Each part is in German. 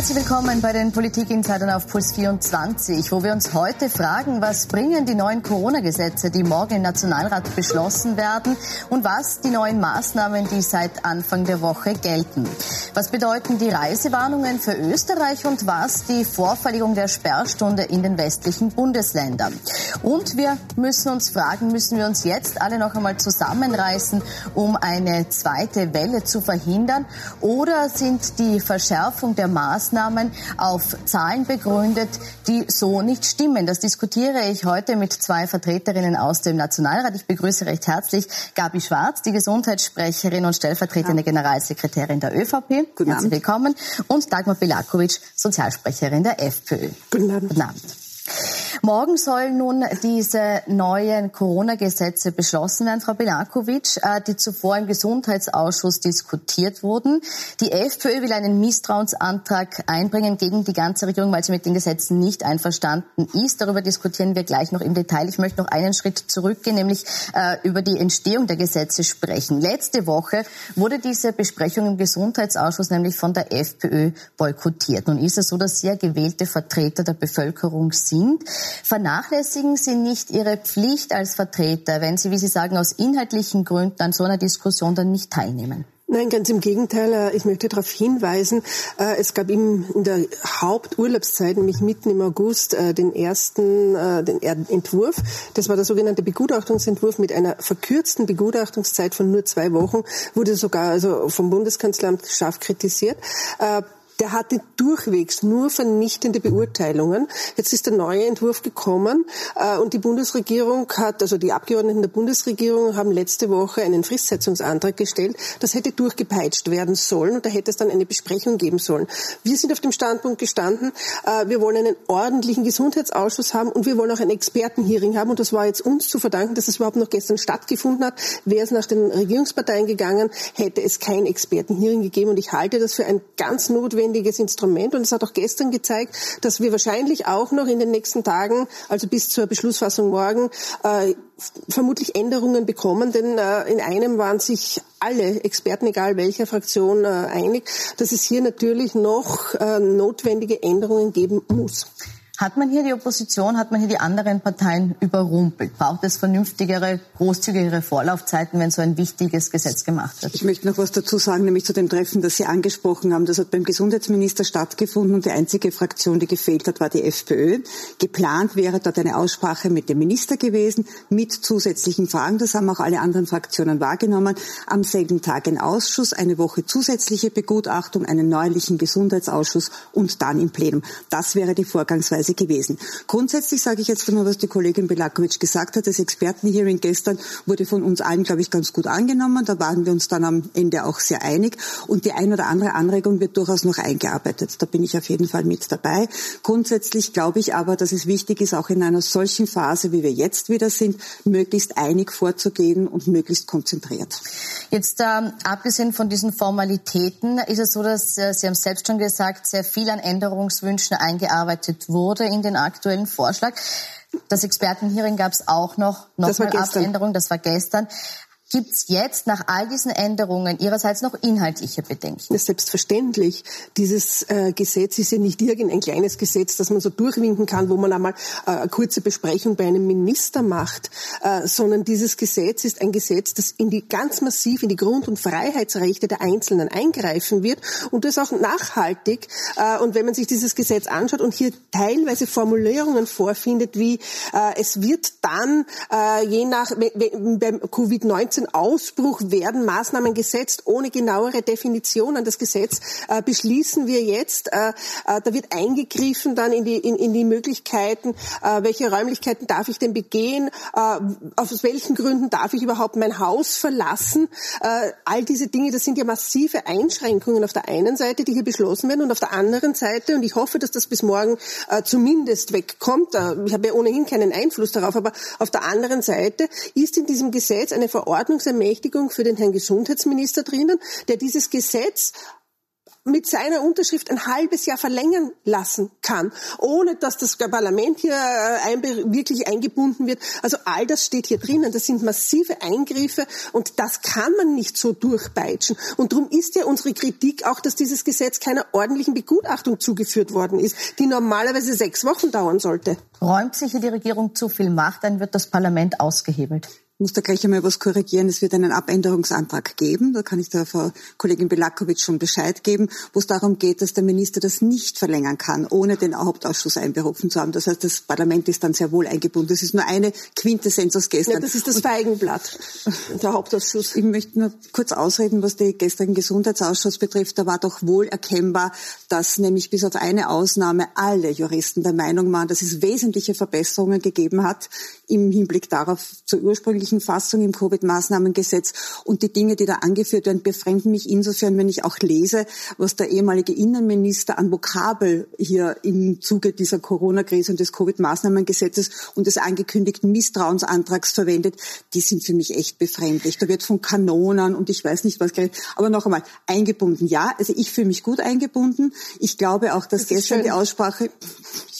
Herzlich willkommen bei den Politik-Insidern auf Puls 24, wo wir uns heute fragen, was bringen die neuen Corona-Gesetze, die morgen im Nationalrat beschlossen werden und was die neuen Maßnahmen, die seit Anfang der Woche gelten. Was bedeuten die Reisewarnungen für Österreich und was die Vorverlegung der Sperrstunde in den westlichen Bundesländern? Und wir müssen uns fragen, müssen wir uns jetzt alle noch einmal zusammenreißen, um eine zweite Welle zu verhindern? Oder sind die Verschärfung der Maßnahmen Maßnahmen auf Zahlen begründet, die so nicht stimmen. Das diskutiere ich heute mit zwei Vertreterinnen aus dem Nationalrat. Ich begrüße recht herzlich Gabi Schwarz, die Gesundheitssprecherin und stellvertretende Generalsekretärin der ÖVP. Guten Herzlich willkommen. Und Dagmar Bilakovic, Sozialsprecherin der FPÖ. Guten Abend. Guten Abend. Morgen sollen nun diese neuen Corona-Gesetze beschlossen werden, Frau Belakovic, äh, die zuvor im Gesundheitsausschuss diskutiert wurden. Die FPÖ will einen Misstrauensantrag einbringen gegen die ganze Regierung, weil sie mit den Gesetzen nicht einverstanden ist. Darüber diskutieren wir gleich noch im Detail. Ich möchte noch einen Schritt zurückgehen, nämlich äh, über die Entstehung der Gesetze sprechen. Letzte Woche wurde diese Besprechung im Gesundheitsausschuss nämlich von der FPÖ boykottiert. Nun ist es so, dass sehr gewählte Vertreter der Bevölkerung sind. Vernachlässigen Sie nicht Ihre Pflicht als Vertreter, wenn Sie, wie Sie sagen, aus inhaltlichen Gründen an so einer Diskussion dann nicht teilnehmen? Nein, ganz im Gegenteil. Äh, ich möchte darauf hinweisen, äh, es gab in der Haupturlaubszeit, nämlich mitten im August, äh, den ersten den Entwurf. Das war der sogenannte Begutachtungsentwurf mit einer verkürzten Begutachtungszeit von nur zwei Wochen, wurde sogar also vom Bundeskanzleramt scharf kritisiert der hatte durchwegs nur vernichtende Beurteilungen. Jetzt ist der neue Entwurf gekommen äh, und die Bundesregierung hat, also die Abgeordneten der Bundesregierung haben letzte Woche einen Fristsetzungsantrag gestellt. Das hätte durchgepeitscht werden sollen und da hätte es dann eine Besprechung geben sollen. Wir sind auf dem Standpunkt gestanden, äh, wir wollen einen ordentlichen Gesundheitsausschuss haben und wir wollen auch ein Expertenhearing haben und das war jetzt uns zu verdanken, dass es überhaupt noch gestern stattgefunden hat. Wäre es nach den Regierungsparteien gegangen, hätte es kein Expertenhearing gegeben und ich halte das für ein ganz notwendiges notwendiges Instrument. Und es hat auch gestern gezeigt, dass wir wahrscheinlich auch noch in den nächsten Tagen, also bis zur Beschlussfassung morgen, äh, vermutlich Änderungen bekommen, denn äh, in einem waren sich alle Experten, egal welcher Fraktion, äh, einig, dass es hier natürlich noch äh, notwendige Änderungen geben muss. Hat man hier die Opposition, hat man hier die anderen Parteien überrumpelt? Braucht es vernünftigere, großzügigere Vorlaufzeiten, wenn so ein wichtiges Gesetz gemacht wird? Ich möchte noch was dazu sagen, nämlich zu dem Treffen, das Sie angesprochen haben. Das hat beim Gesundheitsminister stattgefunden und die einzige Fraktion, die gefehlt hat, war die FPÖ. Geplant wäre dort eine Aussprache mit dem Minister gewesen, mit zusätzlichen Fragen. Das haben auch alle anderen Fraktionen wahrgenommen. Am selben Tag ein Ausschuss, eine Woche zusätzliche Begutachtung, einen neuerlichen Gesundheitsausschuss und dann im Plenum. Das wäre die Vorgangsweise Weise gewesen. Grundsätzlich sage ich jetzt nur, was die Kollegin Belakovic gesagt hat. Das Expertenhearing gestern wurde von uns allen, glaube ich, ganz gut angenommen. Da waren wir uns dann am Ende auch sehr einig. Und die ein oder andere Anregung wird durchaus noch eingearbeitet. Da bin ich auf jeden Fall mit dabei. Grundsätzlich glaube ich aber, dass es wichtig ist, auch in einer solchen Phase, wie wir jetzt wieder sind, möglichst einig vorzugehen und möglichst konzentriert. Jetzt ähm, abgesehen von diesen Formalitäten ist es so, dass äh, Sie haben selbst schon gesagt, sehr viel an Änderungswünschen eingearbeitet wurde wurde in den aktuellen Vorschlag. Das Expertenhearing gab es auch noch, noch mal Abänderung, das war gestern. Gibt es jetzt nach all diesen Änderungen Ihrerseits noch inhaltliche Bedenken? Selbstverständlich. Dieses äh, Gesetz ist ja nicht irgendein kleines Gesetz, das man so durchwinken kann, wo man einmal äh, eine kurze Besprechung bei einem Minister macht, äh, sondern dieses Gesetz ist ein Gesetz, das in die ganz massiv in die Grund- und Freiheitsrechte der Einzelnen eingreifen wird und das auch nachhaltig. Äh, und wenn man sich dieses Gesetz anschaut und hier teilweise Formulierungen vorfindet, wie äh, es wird dann äh, je nach beim Covid-19 Ausbruch werden Maßnahmen gesetzt ohne genauere Definitionen. Das Gesetz äh, beschließen wir jetzt. Äh, äh, da wird eingegriffen dann in die, in, in die Möglichkeiten, äh, welche Räumlichkeiten darf ich denn begehen, äh, aus welchen Gründen darf ich überhaupt mein Haus verlassen. Äh, all diese Dinge, das sind ja massive Einschränkungen auf der einen Seite, die hier beschlossen werden und auf der anderen Seite, und ich hoffe, dass das bis morgen zumindest wegkommt, ich habe ja ohnehin keinen Einfluss darauf, aber auf der anderen Seite ist in diesem Gesetz eine Verordnung Verordnungsermächtigung für den Herrn Gesundheitsminister drinnen, der dieses Gesetz mit seiner Unterschrift ein halbes Jahr verlängern lassen kann, ohne dass das Parlament hier äh, wirklich eingebunden wird. Also all das steht hier drinnen. Das sind massive Eingriffe und das kann man nicht so durchpeitschen. Und darum ist ja unsere Kritik auch, dass dieses Gesetz keiner ordentlichen Begutachtung zugeführt worden ist, die normalerweise sechs Wochen dauern sollte. Räumt sich hier die Regierung zu viel Macht, dann wird das Parlament ausgehebelt muss da gleich einmal was korrigieren. Es wird einen Abänderungsantrag geben. Da kann ich der Frau Kollegin Belakovic schon Bescheid geben, wo es darum geht, dass der Minister das nicht verlängern kann, ohne den Hauptausschuss einberufen zu haben. Das heißt, das Parlament ist dann sehr wohl eingebunden. Das ist nur eine Quintessenz aus gestern. Ja, das ist das Feigenblatt, der Hauptausschuss. Ich möchte nur kurz ausreden, was den gestrigen Gesundheitsausschuss betrifft. Da war doch wohl erkennbar, dass nämlich bis auf eine Ausnahme alle Juristen der Meinung waren, dass es wesentliche Verbesserungen gegeben hat im Hinblick darauf zur ursprünglichen Fassung im Covid-Maßnahmengesetz. Und die Dinge, die da angeführt werden, befremden mich insofern, wenn ich auch lese, was der ehemalige Innenminister an Vokabel hier im Zuge dieser Corona-Krise und des Covid-Maßnahmengesetzes und des angekündigten Misstrauensantrags verwendet, die sind für mich echt befremdlich. Da wird von Kanonen und ich weiß nicht was geredet. Aber noch einmal, eingebunden, ja. Also ich fühle mich gut eingebunden. Ich glaube auch, dass das gestern die Aussprache,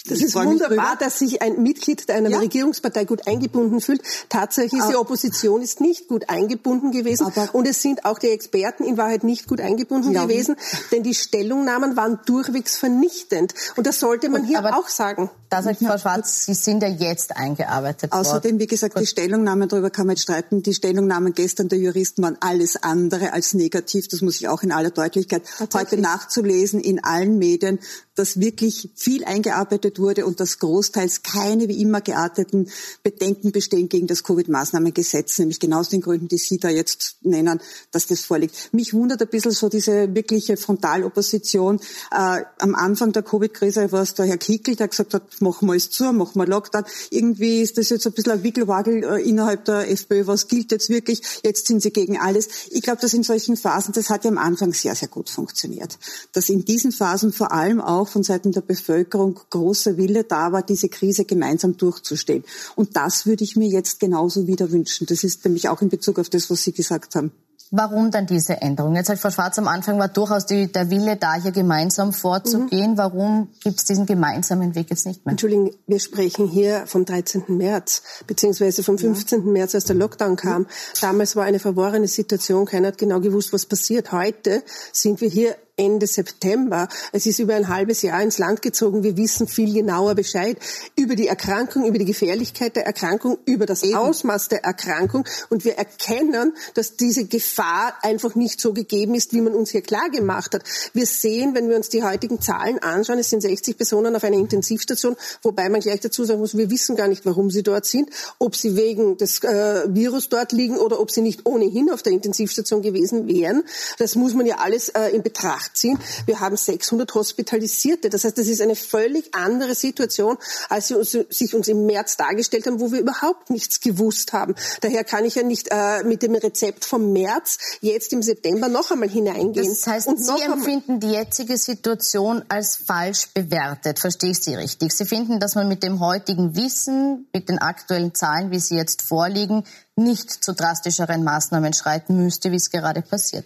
das ist wunderbar, dass sich ein Mitglied einer ja. Regierungspartei gut eingebunden fühlt. Tatsache ist, die Opposition ist nicht gut eingebunden gewesen Aber und es sind auch die Experten in Wahrheit nicht gut eingebunden ja. gewesen, denn die Stellungnahmen waren durchwegs vernichtend. Und das sollte man und, hier auch sagen. Da sagt Frau Schwarz, Sie sind ja jetzt eingearbeitet worden. Außerdem, wie gesagt, die Stellungnahmen, darüber kann man jetzt streiten, die Stellungnahmen gestern der Juristen waren alles andere als negativ. Das muss ich auch in aller Deutlichkeit heute nachzulesen in allen Medien dass wirklich viel eingearbeitet wurde und dass großteils keine wie immer gearteten Bedenken bestehen gegen das Covid-Maßnahmengesetz, nämlich genau aus den Gründen, die Sie da jetzt nennen, dass das vorliegt. Mich wundert ein bisschen so diese wirkliche Frontalopposition. Äh, am Anfang der Covid-Krise war es der Herr Kickel, der gesagt hat, machen wir es zu, machen wir Lockdown. Irgendwie ist das jetzt ein bisschen ein Wickelwagel äh, innerhalb der FPÖ. Was gilt jetzt wirklich? Jetzt sind sie gegen alles. Ich glaube, dass in solchen Phasen, das hat ja am Anfang sehr, sehr gut funktioniert. Dass in diesen Phasen vor allem auch von Seiten der Bevölkerung großer Wille da war, diese Krise gemeinsam durchzustehen. Und das würde ich mir jetzt genauso wieder wünschen. Das ist nämlich auch in Bezug auf das, was Sie gesagt haben. Warum dann diese Änderung? Jetzt hat Frau Schwarz am Anfang war durchaus die, der Wille da, hier gemeinsam vorzugehen. Mhm. Warum gibt es diesen gemeinsamen Weg jetzt nicht mehr? Entschuldigung, wir sprechen hier vom 13. März, beziehungsweise vom 15. Ja. März, als der Lockdown kam. Damals war eine verworrene Situation. Keiner hat genau gewusst, was passiert. Heute sind wir hier Ende September. Es ist über ein halbes Jahr ins Land gezogen. Wir wissen viel genauer Bescheid über die Erkrankung, über die Gefährlichkeit der Erkrankung, über das Eben. Ausmaß der Erkrankung. Und wir erkennen, dass diese Gefahr einfach nicht so gegeben ist, wie man uns hier klar gemacht hat. Wir sehen, wenn wir uns die heutigen Zahlen anschauen, es sind 60 Personen auf einer Intensivstation, wobei man gleich dazu sagen muss, wir wissen gar nicht, warum sie dort sind, ob sie wegen des äh, Virus dort liegen oder ob sie nicht ohnehin auf der Intensivstation gewesen wären. Das muss man ja alles äh, in Betracht Betracht ziehen. Wir haben 600 Hospitalisierte. Das heißt, das ist eine völlig andere Situation, als sie uns, sich uns im März dargestellt haben, wo wir überhaupt nichts gewusst haben. Daher kann ich ja nicht äh, mit dem Rezept vom März jetzt im September noch einmal hineingehen. Das heißt, Und Sie empfinden die jetzige Situation als falsch bewertet. Verstehe ich Sie richtig? Sie finden, dass man mit dem heutigen Wissen, mit den aktuellen Zahlen, wie sie jetzt vorliegen, nicht zu drastischeren Maßnahmen schreiten müsste, wie es gerade passiert.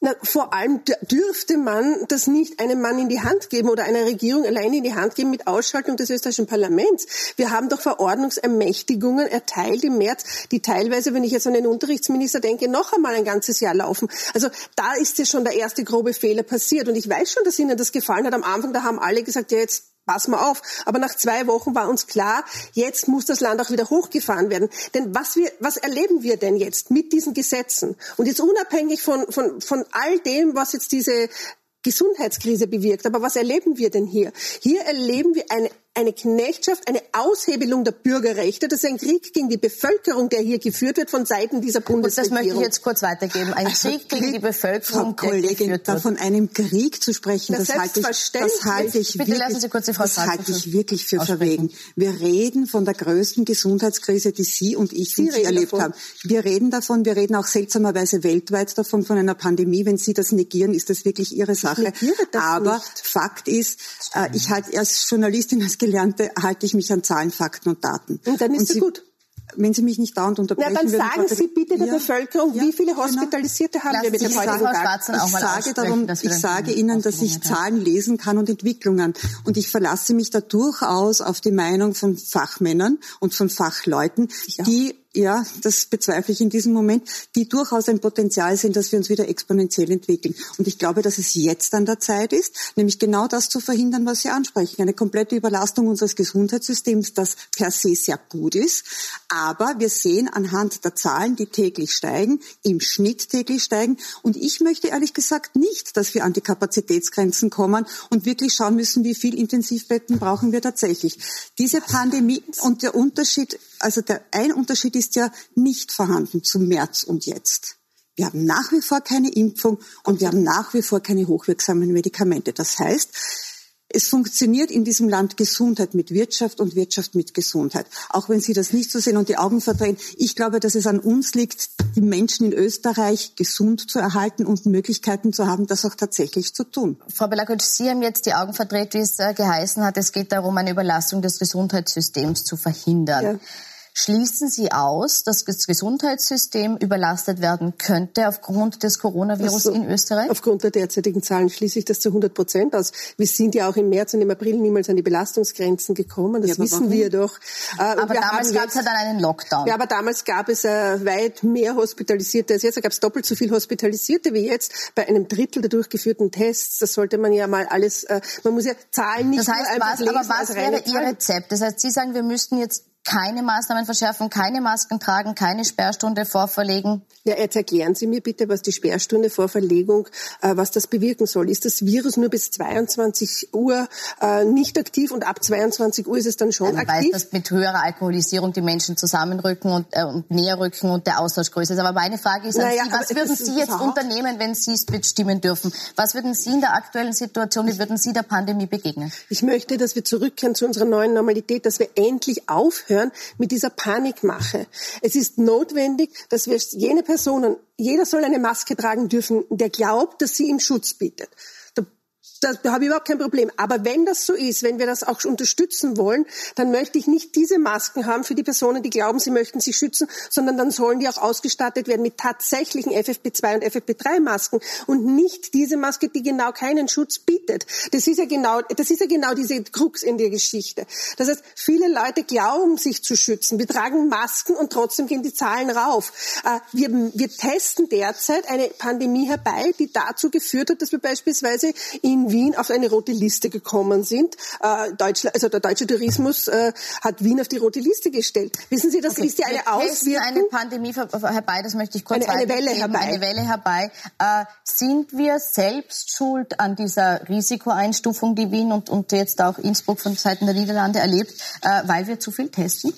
Na, vor allem dürfte man das nicht einem Mann in die Hand geben oder einer Regierung alleine in die Hand geben mit Ausschaltung des österreichischen Parlaments. Wir haben doch Verordnungsermächtigungen erteilt im März, die teilweise, wenn ich jetzt an den Unterrichtsminister denke, noch einmal ein ganzes Jahr laufen. Also da ist ja schon der erste grobe Fehler passiert. Und ich weiß schon, dass Ihnen das gefallen hat. Am Anfang, da haben alle gesagt, ja, jetzt pass mal auf. Aber nach zwei Wochen war uns klar, jetzt muss das Land auch wieder hochgefahren werden. Denn was, wir, was erleben wir denn jetzt mit diesen Gesetzen? Und jetzt unabhängig von, von, von all dem, was jetzt diese Gesundheitskrise bewirkt. Aber was erleben wir denn hier? Hier erleben wir eine eine Knechtschaft, eine Aushebelung der Bürgerrechte. Das ist ein Krieg gegen die Bevölkerung, der hier geführt wird von Seiten dieser Bundesregierung. Und das möchte ich jetzt kurz weitergeben. Ein also Krieg gegen die Bevölkerung, Frau Kollegin, da von einem Krieg zu sprechen, das, das halte ich, das halte ich Bitte wirklich, Sie kurz die Frau das halte ich wirklich für verwegen. Wir reden von der größten Gesundheitskrise, die Sie und ich Sie erlebt davon. haben. Wir reden davon, wir reden auch seltsamerweise weltweit davon, von einer Pandemie. Wenn Sie das negieren, ist das wirklich Ihre Sache. Aber nicht. Fakt ist, äh, ich halte als Journalistin, als Gelernte halte ich mich an Zahlen, Fakten und Daten. Und dann ist und Sie, gut. wenn Sie mich nicht dauernd unterbrechen Na, dann würden, sagen Sie bitte der ja, Bevölkerung, ja, wie viele genau. Hospitalisierte genau. haben wir mit dem heutigen Tag? Ich sage darum, ich sage Ihnen, dass ich Zahlen lesen kann und Entwicklungen. Und ich verlasse mich da durchaus auf die Meinung von Fachmännern und von Fachleuten, die ja, das bezweifle ich in diesem Moment, die durchaus ein Potenzial sind, dass wir uns wieder exponentiell entwickeln. Und ich glaube, dass es jetzt an der Zeit ist, nämlich genau das zu verhindern, was Sie ansprechen. Eine komplette Überlastung unseres Gesundheitssystems, das per se sehr gut ist. Aber wir sehen anhand der Zahlen, die täglich steigen, im Schnitt täglich steigen. Und ich möchte ehrlich gesagt nicht, dass wir an die Kapazitätsgrenzen kommen und wirklich schauen müssen, wie viel Intensivbetten brauchen wir tatsächlich. Diese Pandemie und der Unterschied, also der ein Unterschied ist, ja nicht vorhanden zum März und jetzt. Wir haben nach wie vor keine Impfung und wir haben nach wie vor keine hochwirksamen Medikamente. Das heißt, es funktioniert in diesem Land Gesundheit mit Wirtschaft und Wirtschaft mit Gesundheit. Auch wenn Sie das nicht so sehen und die Augen verdrehen. Ich glaube, dass es an uns liegt, die Menschen in Österreich gesund zu erhalten und Möglichkeiten zu haben, das auch tatsächlich zu tun. Frau Belakutsch, Sie haben jetzt die Augen verdreht, wie es äh, geheißen hat. Es geht darum, eine Überlastung des Gesundheitssystems zu verhindern. Ja. Schließen Sie aus, dass das Gesundheitssystem überlastet werden könnte aufgrund des Coronavirus also, in Österreich? Aufgrund der derzeitigen Zahlen schließe ich das zu 100 Prozent aus. Wir sind ja auch im März und im April niemals an die Belastungsgrenzen gekommen. Das ja, wissen wir doch. Äh, aber damals gab es ja dann einen Lockdown. Ja, aber damals gab es äh, weit mehr Hospitalisierte als jetzt. Da gab es doppelt so viel Hospitalisierte wie jetzt bei einem Drittel der durchgeführten Tests. Das sollte man ja mal alles, äh, man muss ja Zahlen nicht das heißt, nur einfach was, lesen, Aber was wäre Ihr Rezept? Das heißt, Sie sagen, wir müssten jetzt keine Maßnahmen verschärfen, keine Masken tragen, keine Sperrstunde vorverlegen? Ja, jetzt erklären Sie mir bitte, was die Sperrstunde vor Verlegung, äh, was das bewirken soll. Ist das Virus nur bis 22 Uhr äh, nicht aktiv und ab 22 Uhr ist es dann schon ja, man aktiv? weiß, dass mit höherer Alkoholisierung die Menschen zusammenrücken und, äh, und näher rücken und der Austausch größer ist. Aber meine Frage ist naja, Sie, was würden Sie jetzt unternehmen, wenn Sie es bestimmen dürfen? Was würden Sie in der aktuellen Situation, wie würden Sie der Pandemie begegnen? Ich möchte, dass wir zurückkehren zu unserer neuen Normalität, dass wir endlich aufhören, aufhören mit dieser Panikmache. Es ist notwendig, dass wir jene Personen, jeder soll eine Maske tragen dürfen, der glaubt, dass sie ihm Schutz bietet da, habe ich überhaupt kein Problem. Aber wenn das so ist, wenn wir das auch unterstützen wollen, dann möchte ich nicht diese Masken haben für die Personen, die glauben, sie möchten sich schützen, sondern dann sollen die auch ausgestattet werden mit tatsächlichen FFP2 und FFP3 Masken und nicht diese Maske, die genau keinen Schutz bietet. Das ist ja genau, das ist ja genau diese Krux in der Geschichte. Das heißt, viele Leute glauben, sich zu schützen. Wir tragen Masken und trotzdem gehen die Zahlen rauf. Äh, wir, wir testen derzeit eine Pandemie herbei, die dazu geführt hat, dass wir beispielsweise in Wien auf eine rote Liste gekommen sind. Äh, Deutschland, also der deutsche Tourismus äh, hat Wien auf die rote Liste gestellt. Wissen Sie, das okay. ist ja eine Auswirkung. eine Pandemie herbei, das möchte ich kurz eine, eine Welle herbei. Eine Welle herbei. Äh, sind wir selbst schuld an dieser Risikoeinstufung, die Wien und, und jetzt auch Innsbruck von Seiten der Niederlande erlebt, äh, weil wir zu viel testen?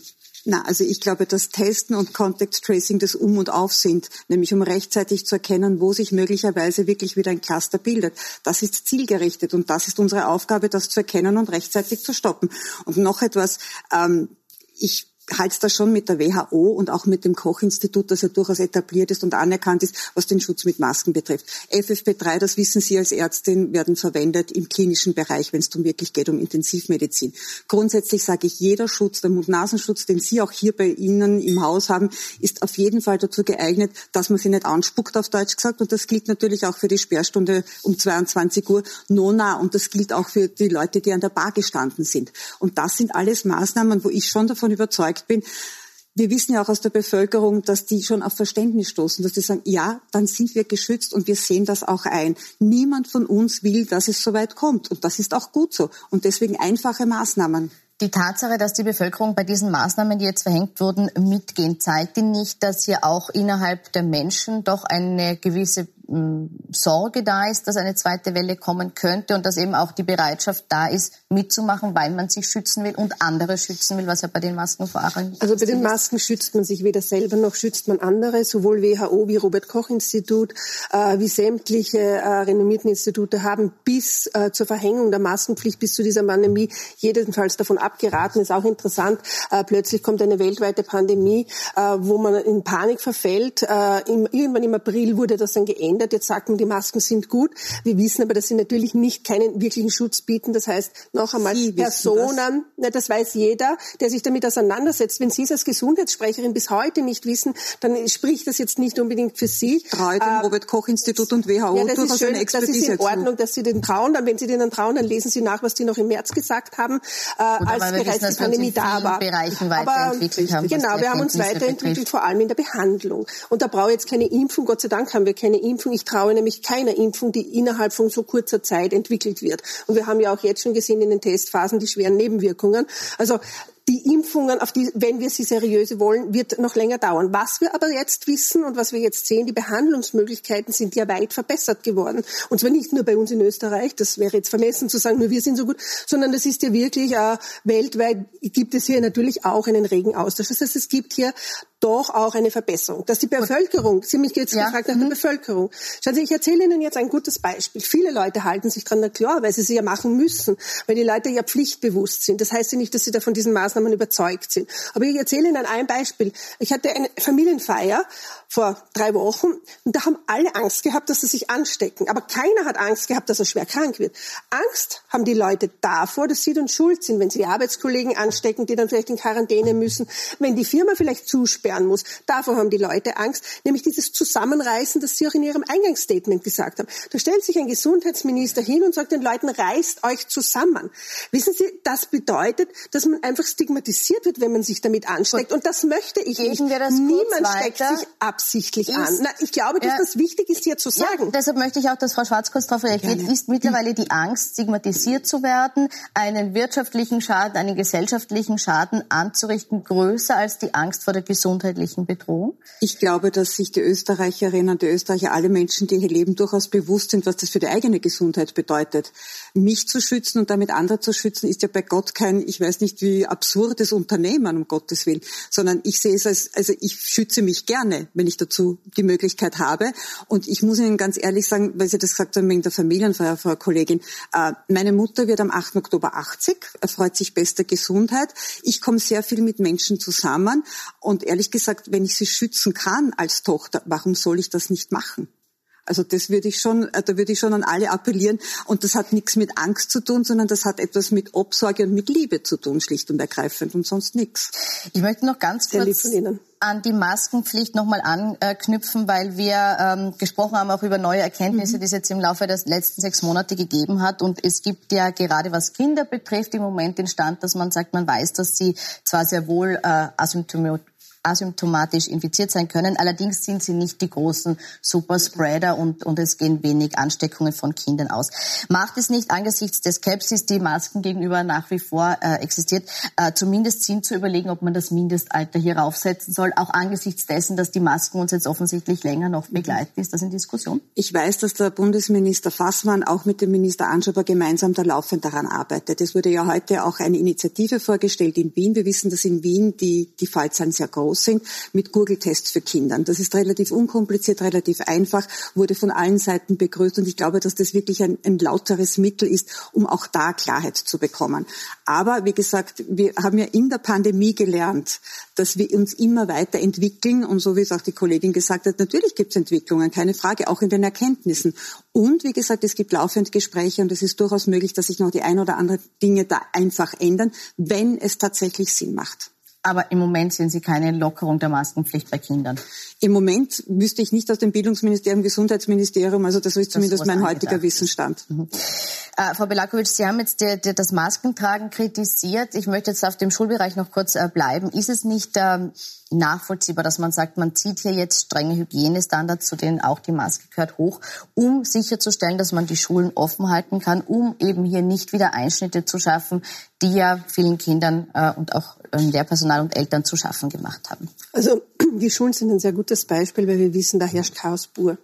Na, also ich glaube, dass Testen und Contact Tracing das Um und Auf sind, nämlich um rechtzeitig zu erkennen, wo sich möglicherweise wirklich wieder ein Cluster bildet. Das ist zielgerichtet und das ist unsere Aufgabe, das zu erkennen und rechtzeitig zu stoppen. Und noch etwas, ähm, ich halte das schon mit der WHO und auch mit dem Koch-Institut, das ja durchaus etabliert ist und anerkannt ist, was den Schutz mit Masken betrifft. FFP3, das wissen Sie als Ärztin, werden verwendet im klinischen Bereich, wenn es darum wirklich geht, um Intensivmedizin. Grundsätzlich sage ich, jeder Schutz, der Mund-Nasenschutz, den Sie auch hier bei Ihnen im Haus haben, ist auf jeden Fall dazu geeignet, dass man sie nicht anspuckt, auf Deutsch gesagt. Und das gilt natürlich auch für die Sperrstunde um 22 Uhr Nona. Und das gilt auch für die Leute, die an der Bar gestanden sind. Und das sind alles Maßnahmen, wo ich schon davon überzeugt überzeugt bin, wir wissen ja auch aus der Bevölkerung, dass die schon auf Verständnis stoßen, dass die sagen, ja, dann sind wir geschützt und wir sehen das auch ein. Niemand von uns will, dass es so weit kommt. Und das ist auch gut so. Und deswegen einfache Maßnahmen. Die Tatsache, dass die Bevölkerung bei diesen Maßnahmen, die jetzt verhängt wurden, mitgehen, zeigt Ihnen nicht, dass hier auch innerhalb der Menschen doch eine gewisse Sorge da ist, dass eine zweite Welle kommen könnte und dass eben auch die Bereitschaft da ist, mitzumachen, weil man sich schützen will und andere schützen will, was ja bei den Masken vor allem Also bei den Masken schützt man sich weder selber noch schützt man andere, sowohl WHO wie Robert Koch Institut, äh, wie sämtliche äh, renommierten Institute haben bis äh, zur Verhängung der Maskenpflicht, bis zu dieser Pandemie jedenfalls davon abgeraten. Ist auch interessant. Äh, plötzlich kommt eine weltweite Pandemie, äh, wo man in Panik verfällt. Äh, im, irgendwann im April wurde das dann geändert geändert. Jetzt sagt man, die Masken sind gut. Wir wissen aber, dass sie natürlich nicht keinen wirklichen Schutz bieten. Das heißt, noch einmal, sie Personen, das. das weiß jeder, der sich damit auseinandersetzt. Wenn Sie es als Gesundheitssprecherin bis heute nicht wissen, dann spricht das jetzt nicht unbedingt für Sie. Ich traue dem äh, Robert-Koch-Institut und WHO ja, das ist schön, Das ist in Ordnung, dass Sie den trauen. Dann, wenn Sie denen trauen, dann lesen Sie nach, was die noch im März gesagt haben, äh, als bereits die Pandemie da war. Aber, haben, genau, wir haben uns weiterentwickelt, vor allem in der Behandlung. Und da brauche ich jetzt keine Impfung. Gott sei Dank haben wir keine Impfung. Ich traue nämlich keiner Impfung, die innerhalb von so kurzer Zeit entwickelt wird. Und wir haben ja auch jetzt schon gesehen in den Testphasen die schweren Nebenwirkungen. Also die Impfungen, auf die, wenn wir sie seriöse wollen, wird noch länger dauern. Was wir aber jetzt wissen und was wir jetzt sehen, die Behandlungsmöglichkeiten sind ja weit verbessert geworden. Und zwar nicht nur bei uns in Österreich, das wäre jetzt vermessen zu sagen, nur wir sind so gut, sondern das ist ja wirklich äh, weltweit gibt es hier natürlich auch einen regen Austausch. Das heißt, es gibt hier doch auch eine Verbesserung. Dass die Bevölkerung, Sie mich jetzt ja. gefragt nach mhm. der Bevölkerung. Schauen Sie, ich erzähle Ihnen jetzt ein gutes Beispiel. Viele Leute halten sich dran, na klar, weil sie sie ja machen müssen, weil die Leute ja pflichtbewusst sind. Das heißt ja nicht, dass sie da von diesen Maßnahmen überzeugt sind. Aber ich erzähle Ihnen ein Beispiel. Ich hatte eine Familienfeier vor drei Wochen und da haben alle Angst gehabt, dass sie sich anstecken. Aber keiner hat Angst gehabt, dass er schwer krank wird. Angst haben die Leute davor, dass sie dann schuld sind, wenn sie Arbeitskollegen anstecken, die dann vielleicht in Quarantäne müssen, wenn die Firma vielleicht zusperrt sperren muss. Davor haben die Leute Angst, nämlich dieses Zusammenreißen, das Sie auch in Ihrem Eingangsstatement gesagt haben. Da stellt sich ein Gesundheitsminister hin und sagt den Leuten, reißt euch zusammen. Wissen Sie, das bedeutet, dass man einfach stigmatisiert wird, wenn man sich damit ansteckt. Und das möchte ich Geben nicht. Niemand steckt sich absichtlich ist, an. Na, ich glaube, dass ja, das wichtig ist, hier zu sagen. Ja, deshalb möchte ich auch, dass Frau Schwarz kurz darauf reagiert. Ist mittlerweile die Angst, stigmatisiert zu werden, einen wirtschaftlichen Schaden, einen gesellschaftlichen Schaden anzurichten, größer als die Angst vor der Gesundheit gesundheitlichen Bedrohung? Ich glaube, dass sich die Österreicherinnen und die Österreicher, alle Menschen, die hier leben, durchaus bewusst sind, was das für die eigene Gesundheit bedeutet. Mich zu schützen und damit andere zu schützen, ist ja bei Gott kein, ich weiß nicht wie absurdes Unternehmen, um Gottes Willen, sondern ich sehe es als, also ich schütze mich gerne, wenn ich dazu die Möglichkeit habe. Und ich muss Ihnen ganz ehrlich sagen, weil Sie das gesagt haben wegen der Familienfeier, Frau Kollegin, äh, meine Mutter wird am 8. Oktober 80, erfreut sich bester Gesundheit. Ich komme sehr viel mit Menschen zusammen und ehrlich ehrlich gesagt, wenn ich sie schützen kann als Tochter, warum soll ich das nicht machen? Also das würde ich schon, äh, da würde ich schon an alle appellieren. Und das hat nichts mit Angst zu tun, sondern das hat etwas mit Obsorge und mit Liebe zu tun, schlicht und ergreifend und sonst nichts. Ich möchte noch ganz Sehr kurz an die Maskenpflicht nochmal anknüpfen, weil wir ähm, gesprochen haben auch über neue Erkenntnisse, mhm. die es jetzt im Laufe der letzten sechs Monate gegeben hat. Und es gibt ja gerade was Kinder betrifft im Moment den Stand, dass man sagt, man weiß, dass sie zwar sehr wohl äh, asymptomatisch asymptomatisch infiziert sein können. Allerdings sind sie nicht die großen Superspreader und, und es gehen wenig Ansteckungen von Kindern aus. Macht es nicht angesichts der Skepsis, die Masken gegenüber nach wie vor äh, existiert, äh, zumindest Sinn zu überlegen, ob man das Mindestalter hier raufsetzen soll, auch angesichts dessen, dass die Masken uns jetzt offensichtlich länger noch begleiten? Ist das in Diskussion? Ich weiß, dass der Bundesminister Fassmann auch mit dem Minister Anschober gemeinsam da laufend daran arbeitet. Es wurde ja heute auch eine Initiative vorgestellt in Wien. Wir wissen, dass in Wien die, die Fallzahlen sehr groß sind mit Gurgeltests für Kinder. Das ist relativ unkompliziert, relativ einfach, wurde von allen Seiten begrüßt und ich glaube, dass das wirklich ein, ein lauteres Mittel ist, um auch da Klarheit zu bekommen. Aber wie gesagt, wir haben ja in der Pandemie gelernt, dass wir uns immer weiterentwickeln und so wie es auch die Kollegin gesagt hat, natürlich gibt es Entwicklungen, keine Frage, auch in den Erkenntnissen. Und wie gesagt, es gibt laufend Gespräche und es ist durchaus möglich, dass sich noch die ein oder andere Dinge da einfach ändern, wenn es tatsächlich Sinn macht. Aber im Moment sehen Sie keine Lockerung der Maskenpflicht bei Kindern. Im Moment wüsste ich nicht aus dem Bildungsministerium, Gesundheitsministerium, also das ist zumindest mein heutiger Wissensstand. Mhm. Äh, Frau Belakovic, Sie haben jetzt die, die, das Maskentragen kritisiert. Ich möchte jetzt auf dem Schulbereich noch kurz äh, bleiben. Ist es nicht ähm, nachvollziehbar, dass man sagt, man zieht hier jetzt strenge Hygienestandards, zu denen auch die Maske gehört, hoch, um sicherzustellen, dass man die Schulen offen halten kann, um eben hier nicht wieder Einschnitte zu schaffen, die ja vielen Kindern äh, und auch ähm, Lehrpersonal und Eltern zu schaffen gemacht haben? Also die Schulen sind ein sehr gutes Beispiel, weil wir wissen, da herrscht Chaos pur.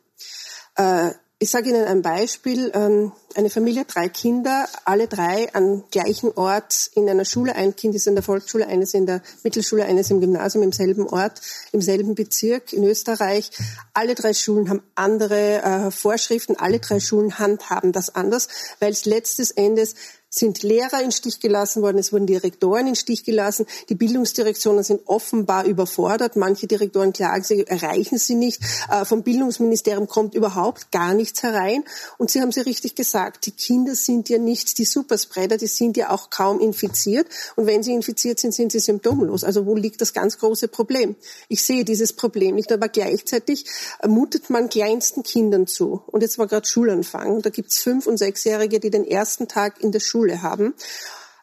Äh, ich sage Ihnen ein Beispiel. Ähm, eine Familie, drei Kinder, alle drei am gleichen Ort in einer Schule. Ein Kind ist in der Volksschule, eines in der Mittelschule, eines im Gymnasium, im selben Ort, im selben Bezirk in Österreich. Alle drei Schulen haben andere äh, Vorschriften. Alle drei Schulen handhaben das anders, weil es letztes Endes sind Lehrer in Stich gelassen worden, es wurden Direktoren in Stich gelassen, die Bildungsdirektionen sind offenbar überfordert, manche Direktoren klagen, sie erreichen sie nicht, äh, vom Bildungsministerium kommt überhaupt gar nichts herein und Sie haben sie richtig gesagt, die Kinder sind ja nicht die Superspreader, die sind ja auch kaum infiziert und wenn sie infiziert sind, sind sie symptomlos. Also wo liegt das ganz große Problem? Ich sehe dieses Problem nicht, aber gleichzeitig mutet man kleinsten Kindern zu und jetzt war gerade Schulanfang, da gibt es fünf- und sechsjährige, die den ersten Tag in der Schule Schule haben.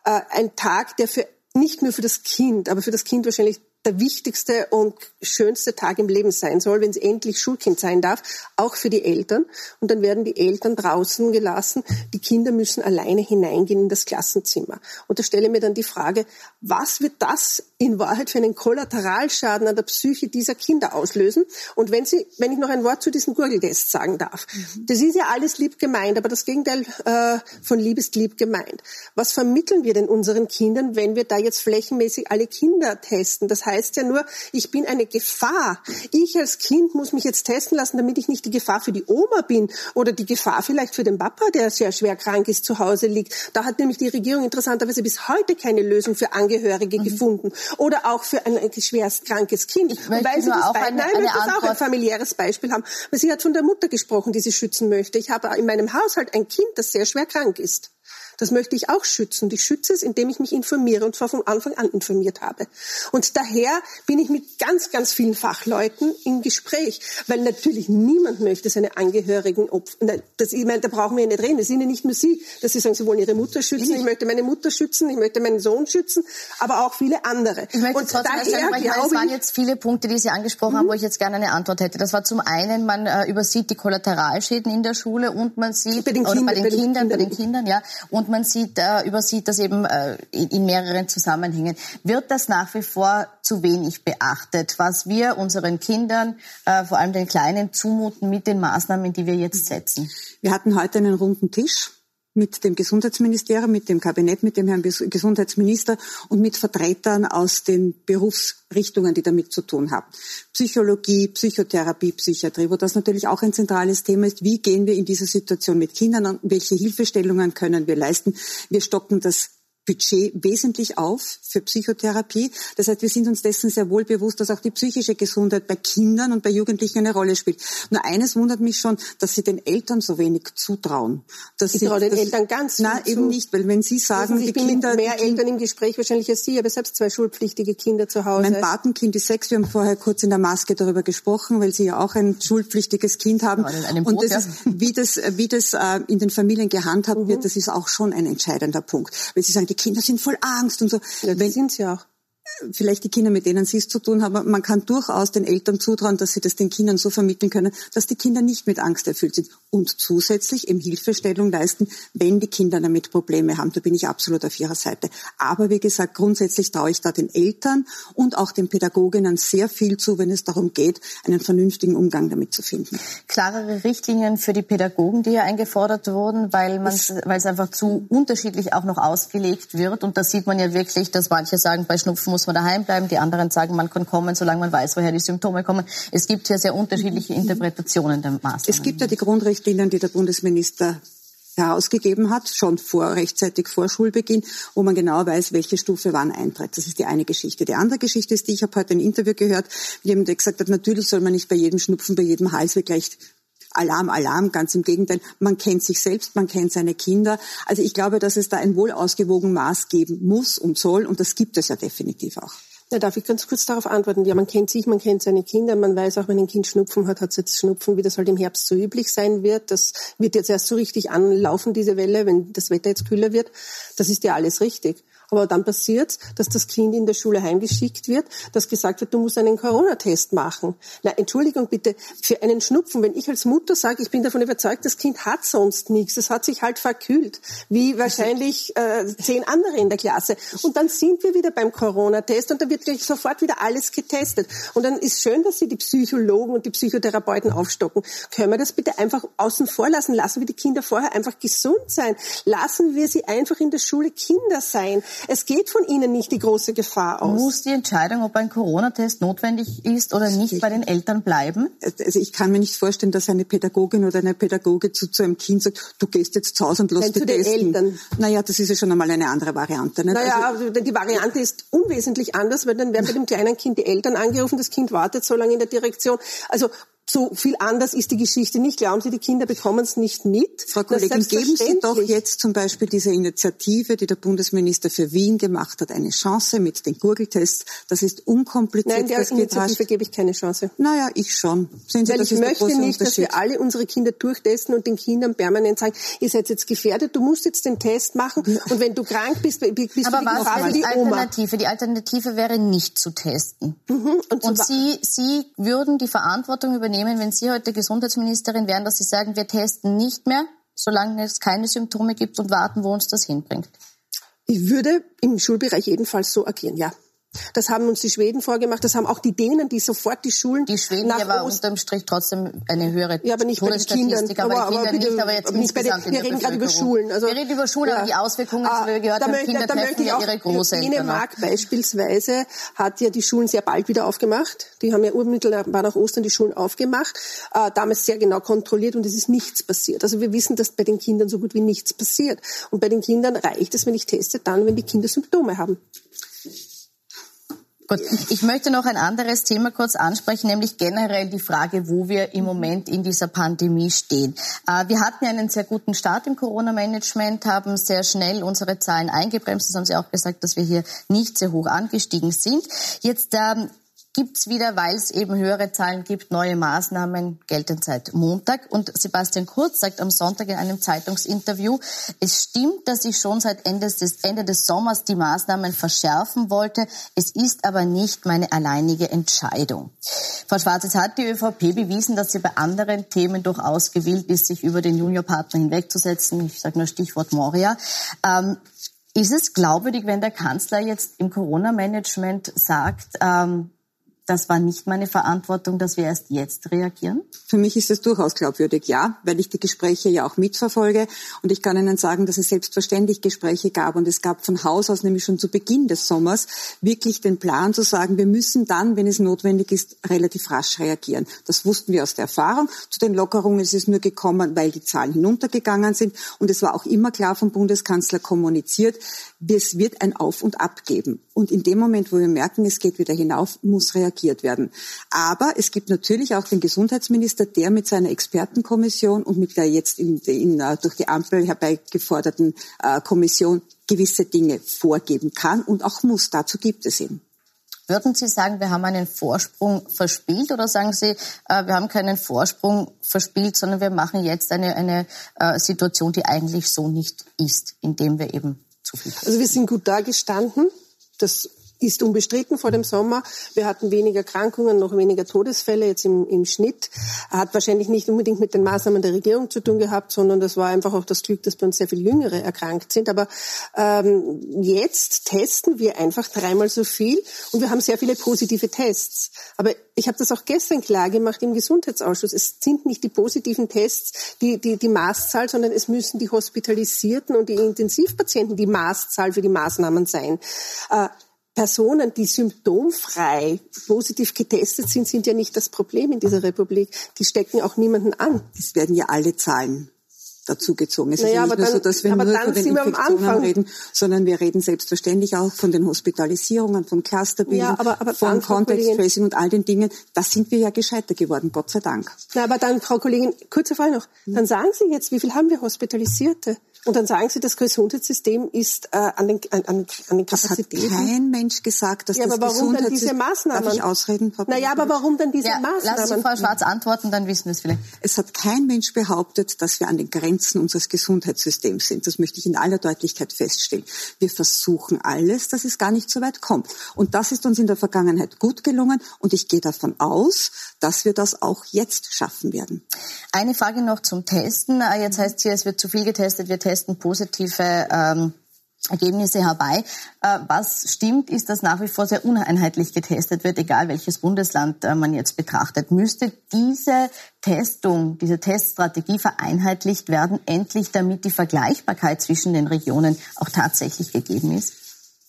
Äh, ein Tag, der für nicht nur für das Kind, aber für das Kind wahrscheinlich der wichtigste und schönste Tag im Leben sein soll, wenn es endlich Schulkind sein darf, auch für die Eltern. Und dann werden die Eltern draußen gelassen. Die Kinder müssen alleine hineingehen in das Klassenzimmer. Und da stelle ich mir dann die Frage, was wird das in Wahrheit für einen Kollateralschaden an der Psyche dieser Kinder auslösen? Und wenn Sie, wenn ich noch ein Wort zu diesem Gurgeltest sagen darf. Mhm. Das ist ja alles lieb gemeint, aber das Gegenteil äh, von lieb ist lieb gemeint. Was vermitteln wir denn unseren Kindern, wenn wir da jetzt flächenmäßig alle Kinder testen? Das heißt, heißt ja nur, ich bin eine Gefahr. Ich als Kind muss mich jetzt testen lassen, damit ich nicht die Gefahr für die Oma bin oder die Gefahr vielleicht für den Papa, der sehr schwer krank ist, zu Hause liegt. Da hat nämlich die Regierung interessanterweise bis heute keine Lösung für Angehörige mhm. gefunden oder auch für ein, ein schwerst krankes Kind. Ich möchte weil sie das auch eine, nein, eine möchte auch ein familiäres Beispiel haben. Weil sie hat von der Mutter gesprochen, die sie schützen möchte. Ich habe in meinem Haushalt ein Kind, das sehr schwer krank ist. Das möchte ich auch schützen. Und ich schütze es, indem ich mich informiere und zwar von Anfang an informiert habe. Und daher bin ich mit ganz, ganz vielen Fachleuten im Gespräch, weil natürlich niemand möchte seine Angehörigen opfern. Das, ich meine, da brauchen wir ja nicht reden. Es sind ja nicht nur Sie, dass Sie sagen, Sie wollen Ihre Mutter schützen. Ich möchte meine Mutter schützen, ich möchte meinen Sohn schützen, aber auch viele andere. Ich möchte und daher sagen, meine, es waren jetzt viele Punkte, die Sie angesprochen mhm. haben, wo ich jetzt gerne eine Antwort hätte. Das war zum einen, man äh, übersieht die Kollateralschäden in der Schule und man sieht, bei den, bei den, Kindern, bei den Kindern, ja, und man sieht, äh, übersieht das eben äh, in mehreren Zusammenhängen. Wird das nach wie vor zu wenig beachtet, was wir unseren Kindern, äh, vor allem den Kleinen, zumuten mit den Maßnahmen, die wir jetzt setzen? Wir hatten heute einen runden Tisch mit dem Gesundheitsministerium, mit dem Kabinett, mit dem Herrn Gesundheitsminister und mit Vertretern aus den Berufsrichtungen, die damit zu tun haben. Psychologie, Psychotherapie, Psychiatrie, wo das natürlich auch ein zentrales Thema ist. Wie gehen wir in dieser Situation mit Kindern an? Welche Hilfestellungen können wir leisten? Wir stocken das Budget wesentlich auf für Psychotherapie. Das heißt, wir sind uns dessen sehr wohl bewusst, dass auch die psychische Gesundheit bei Kindern und bei Jugendlichen eine Rolle spielt. Nur eines wundert mich schon, dass sie den Eltern so wenig zutrauen. Dass ich traue den Eltern ganz Nein, eben nicht, weil wenn Sie sagen, Sie, die bin Kinder... Mehr Eltern im Gespräch wahrscheinlich als Sie, aber selbst zwei schulpflichtige Kinder zu Hause. Mein Patenkind ist sechs, wir haben vorher kurz in der Maske darüber gesprochen, weil Sie ja auch ein schulpflichtiges Kind haben. Boot, und das ist, wie das, wie das äh, in den Familien gehandhabt mhm. wird, das ist auch schon ein entscheidender Punkt. Weil Sie sagen, die Kinder sind voll Angst und so. Ja, das sind sie auch vielleicht die Kinder, mit denen Sie es zu tun haben, man kann durchaus den Eltern zutrauen, dass sie das den Kindern so vermitteln können, dass die Kinder nicht mit Angst erfüllt sind und zusätzlich eben Hilfestellung leisten, wenn die Kinder damit Probleme haben. Da bin ich absolut auf ihrer Seite. Aber wie gesagt, grundsätzlich traue ich da den Eltern und auch den Pädagoginnen sehr viel zu, wenn es darum geht, einen vernünftigen Umgang damit zu finden. Klarere Richtlinien für die Pädagogen, die ja eingefordert wurden, weil man, weil es einfach zu unterschiedlich auch noch ausgelegt wird. Und da sieht man ja wirklich, dass manche sagen, bei Schnupfen muss man daheim bleiben. Die anderen sagen, man kann kommen, solange man weiß, woher die Symptome kommen. Es gibt hier sehr unterschiedliche Interpretationen der Maßnahmen. Es gibt ja die Grundrichtlinien, die der Bundesminister herausgegeben hat, schon vor, rechtzeitig vor Schulbeginn, wo man genau weiß, welche Stufe wann eintritt. Das ist die eine Geschichte. Die andere Geschichte ist die, ich habe heute ein Interview gehört, jemand, der gesagt hat, natürlich soll man nicht bei jedem Schnupfen, bei jedem Hals gleich Alarm, Alarm, ganz im Gegenteil. Man kennt sich selbst, man kennt seine Kinder. Also ich glaube, dass es da ein wohl ausgewogen Maß geben muss und soll und das gibt es ja definitiv auch. Ja, darf ich ganz kurz darauf antworten? Ja, man kennt sich, man kennt seine Kinder, man weiß auch, wenn ein Kind Schnupfen hat, hat es jetzt Schnupfen, wie das halt im Herbst so üblich sein wird. Das wird jetzt erst so richtig anlaufen, diese Welle, wenn das Wetter jetzt kühler wird. Das ist ja alles richtig. Aber dann passiert, dass das Kind in der Schule heimgeschickt wird, dass gesagt wird, du musst einen Corona-Test machen. Na, Entschuldigung bitte, für einen Schnupfen, wenn ich als Mutter sage, ich bin davon überzeugt, das Kind hat sonst nichts, es hat sich halt verkühlt, wie wahrscheinlich äh, zehn andere in der Klasse. Und dann sind wir wieder beim Corona-Test und dann wird gleich sofort wieder alles getestet. Und dann ist schön, dass Sie die Psychologen und die Psychotherapeuten aufstocken. Können wir das bitte einfach außen vor lassen? Lassen wir die Kinder vorher einfach gesund sein. Lassen wir sie einfach in der Schule Kinder sein. Es geht von ihnen nicht die große Gefahr aus. Muss die Entscheidung, ob ein Corona-Test notwendig ist oder nicht, bei den Eltern bleiben? Also ich kann mir nicht vorstellen, dass eine Pädagogin oder eine Pädagoge zu, zu einem Kind sagt, du gehst jetzt zu Hause und lässt dich testen. Eltern. Naja, das ist ja schon einmal eine andere Variante. Nicht? Naja, also, die Variante ist unwesentlich anders, weil dann werden bei dem kleinen Kind die Eltern angerufen, das Kind wartet so lange in der Direktion. Also so viel anders ist die Geschichte nicht. Glauben Sie, die Kinder bekommen es nicht mit? Frau Kollegin, geben Sie doch jetzt zum Beispiel diese Initiative, die der Bundesminister für Wien gemacht hat, eine Chance mit den Gurgeltests. Das ist unkompliziert. Nein, der das Initiative gebe ich keine Chance. Naja, ich schon. Sehen Sie, Weil ich möchte nicht, dass wir alle unsere Kinder durchtesten und den Kindern permanent sagen, ihr seid jetzt gefährdet, du musst jetzt den Test machen und wenn du krank bist, bist Aber du die was ist die Alternative? Die Alternative wäre nicht zu testen. Mhm. Und, und Sie, Sie würden die Verantwortung übernehmen, nehmen, wenn Sie heute Gesundheitsministerin wären, dass Sie sagen, wir testen nicht mehr, solange es keine Symptome gibt und warten, wo uns das hinbringt? Ich würde im Schulbereich jedenfalls so agieren, ja. Das haben uns die Schweden vorgemacht, das haben auch die Dänen, die sofort die Schulen Die Schweden nach aber Ost unterm Strich trotzdem eine höhere Ja, aber nicht bei den Kindern. Aber, aber, aber, bitte, nicht, aber jetzt nicht bei den, Wir reden gerade über Schulen. Also, wir reden über Schulen, ja. aber die Auswirkungen, ah, die wir gehört haben, Kinder da treffen ja ihre Großeltern. Dänemark beispielsweise hat ja die Schulen sehr bald wieder aufgemacht. Die haben ja urmittelbar nach Ostern die Schulen aufgemacht, äh, damals sehr genau kontrolliert und es ist nichts passiert. Also wir wissen, dass bei den Kindern so gut wie nichts passiert. Und bei den Kindern reicht es, wenn ich teste, dann, wenn die Kinder Symptome haben. Gut, ich möchte noch ein anderes Thema kurz ansprechen, nämlich generell die Frage, wo wir im Moment in dieser Pandemie stehen. Äh, wir hatten ja einen sehr guten Start im Corona-Management, haben sehr schnell unsere Zahlen eingebremst. Das haben Sie auch gesagt, dass wir hier nicht sehr hoch angestiegen sind. Jetzt ähm, gibt's wieder, weil es eben höhere Zahlen gibt, neue Maßnahmen, gelten seit Montag. Und Sebastian Kurz sagt am Sonntag in einem Zeitungsinterview, es stimmt, dass ich schon seit Ende des, Ende des Sommers die Maßnahmen verschärfen wollte. Es ist aber nicht meine alleinige Entscheidung. Frau Schwarz, es hat die ÖVP bewiesen, dass sie bei anderen Themen durchaus gewillt ist, sich über den Juniorpartner hinwegzusetzen. Ich sage nur Stichwort Moria. Ähm, ist es glaubwürdig, wenn der Kanzler jetzt im Corona-Management sagt, ähm, das war nicht meine Verantwortung, dass wir erst jetzt reagieren? Für mich ist es durchaus glaubwürdig, ja, weil ich die Gespräche ja auch mitverfolge. Und ich kann Ihnen sagen, dass es selbstverständlich Gespräche gab. Und es gab von Haus aus, nämlich schon zu Beginn des Sommers, wirklich den Plan zu sagen, wir müssen dann, wenn es notwendig ist, relativ rasch reagieren. Das wussten wir aus der Erfahrung. Zu den Lockerungen ist es nur gekommen, weil die Zahlen hinuntergegangen sind. Und es war auch immer klar vom Bundeskanzler kommuniziert, es wird ein Auf und Ab geben. Und in dem Moment, wo wir merken, es geht wieder hinauf, muss reagiert werden. Aber es gibt natürlich auch den Gesundheitsminister, der mit seiner Expertenkommission und mit der jetzt in, in, äh, durch die Ampel herbeigeforderten äh, Kommission gewisse Dinge vorgeben kann und auch muss. Dazu gibt es ihn. Würden Sie sagen, wir haben einen Vorsprung verspielt oder sagen Sie, äh, wir haben keinen Vorsprung verspielt, sondern wir machen jetzt eine, eine äh, Situation, die eigentlich so nicht ist, indem wir eben zu viel. Also wir sind gut dagestanden. Das ist unbestritten vor dem Sommer. Wir hatten weniger Erkrankungen, noch weniger Todesfälle jetzt im, im Schnitt. Hat wahrscheinlich nicht unbedingt mit den Maßnahmen der Regierung zu tun gehabt, sondern das war einfach auch das Glück, dass bei uns sehr viel Jüngere erkrankt sind. Aber ähm, jetzt testen wir einfach dreimal so viel und wir haben sehr viele positive Tests. Aber ich habe das auch gestern klar gemacht im Gesundheitsausschuss. Es sind nicht die positiven Tests die, die, die Maßzahl, sondern es müssen die Hospitalisierten und die Intensivpatienten die Maßzahl für die Maßnahmen sein. Äh, Personen, die symptomfrei positiv getestet sind, sind ja nicht das Problem in dieser Republik. Die stecken auch niemanden an. Es werden ja alle Zahlen dazugezogen. Es naja, ist ja nicht nur dann, so, dass wir nur von den Infektionen reden, sondern wir reden selbstverständlich auch von den Hospitalisierungen, von Clusterbildung, ja, aber, aber von Contact Tracing und all den Dingen. Da sind wir ja gescheiter geworden, Gott sei Dank. Na, aber dann, Frau Kollegin, kurze Frage noch. Dann sagen Sie jetzt, wie viel haben wir Hospitalisierte? Und dann sagen Sie, das Gesundheitssystem ist äh, an, den, an, an den Kapazitäten. Das hat kein Mensch gesagt, dass ja, das aber warum dann diese Maßnahmen? Darf ich ausreden, Frau Naja, aber warum dann diese ja, Maßnahmen? Lassen Sie Frau Schwarz antworten, dann wissen wir es vielleicht. Es hat kein Mensch behauptet, dass wir an den Grenzen unseres Gesundheitssystems sind. Das möchte ich in aller Deutlichkeit feststellen. Wir versuchen alles, dass es gar nicht so weit kommt. Und das ist uns in der Vergangenheit gut gelungen. Und ich gehe davon aus, dass wir das auch jetzt schaffen werden. Eine Frage noch zum Testen. Äh, jetzt heißt hier, es wird zu viel getestet, wir testen positive ähm, Ergebnisse herbei. Äh, was stimmt, ist, dass nach wie vor sehr uneinheitlich getestet wird, egal welches Bundesland äh, man jetzt betrachtet. Müsste diese Testung, diese Teststrategie vereinheitlicht werden, endlich damit die Vergleichbarkeit zwischen den Regionen auch tatsächlich gegeben ist?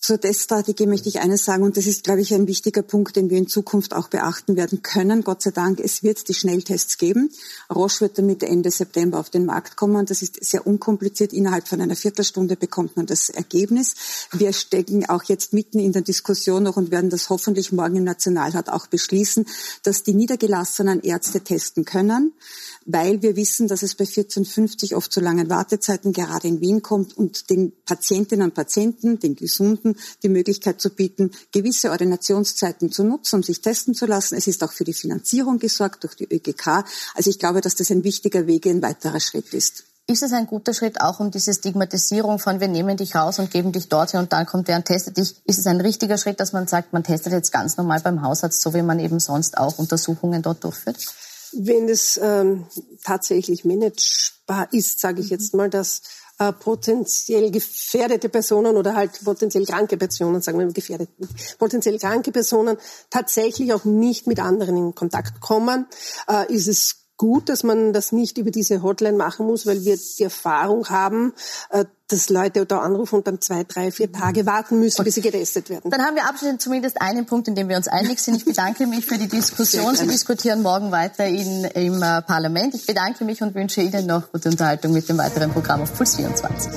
Zur Teststrategie möchte ich eines sagen, und das ist, glaube ich, ein wichtiger Punkt, den wir in Zukunft auch beachten werden können. Gott sei Dank, es wird die Schnelltests geben. Roche wird damit Ende September auf den Markt kommen. Das ist sehr unkompliziert. Innerhalb von einer Viertelstunde bekommt man das Ergebnis. Wir stecken auch jetzt mitten in der Diskussion noch und werden das hoffentlich morgen im Nationalrat auch beschließen, dass die niedergelassenen Ärzte testen können weil wir wissen, dass es bei 1450 oft zu langen Wartezeiten gerade in Wien kommt und den Patientinnen und Patienten, den Gesunden, die Möglichkeit zu bieten, gewisse Ordinationszeiten zu nutzen, um sich testen zu lassen. Es ist auch für die Finanzierung gesorgt durch die ÖGK. Also ich glaube, dass das ein wichtiger Weg, ein weiterer Schritt ist. Ist es ein guter Schritt auch um diese Stigmatisierung von wir nehmen dich raus und geben dich dorthin und dann kommt der und testet dich? Ist es ein richtiger Schritt, dass man sagt, man testet jetzt ganz normal beim Hausarzt, so wie man eben sonst auch Untersuchungen dort durchführt? wenn es ähm, tatsächlich managebar ist, sage ich jetzt mal, dass äh, potenziell gefährdete Personen oder halt potenziell kranke Personen, sagen wir mal gefährdet, potenziell kranke Personen tatsächlich auch nicht mit anderen in Kontakt kommen, äh, ist es gut, dass man das nicht über diese Hotline machen muss, weil wir die Erfahrung haben, äh, dass Leute da anrufen und dann zwei, drei, vier Tage warten müssen, bis sie getestet werden. Dann haben wir abschließend zumindest einen Punkt, in dem wir uns einig sind. Ich bedanke mich für die Diskussion. Sie diskutieren morgen weiter in, im äh, Parlament. Ich bedanke mich und wünsche Ihnen noch gute Unterhaltung mit dem weiteren Programm auf Puls 24.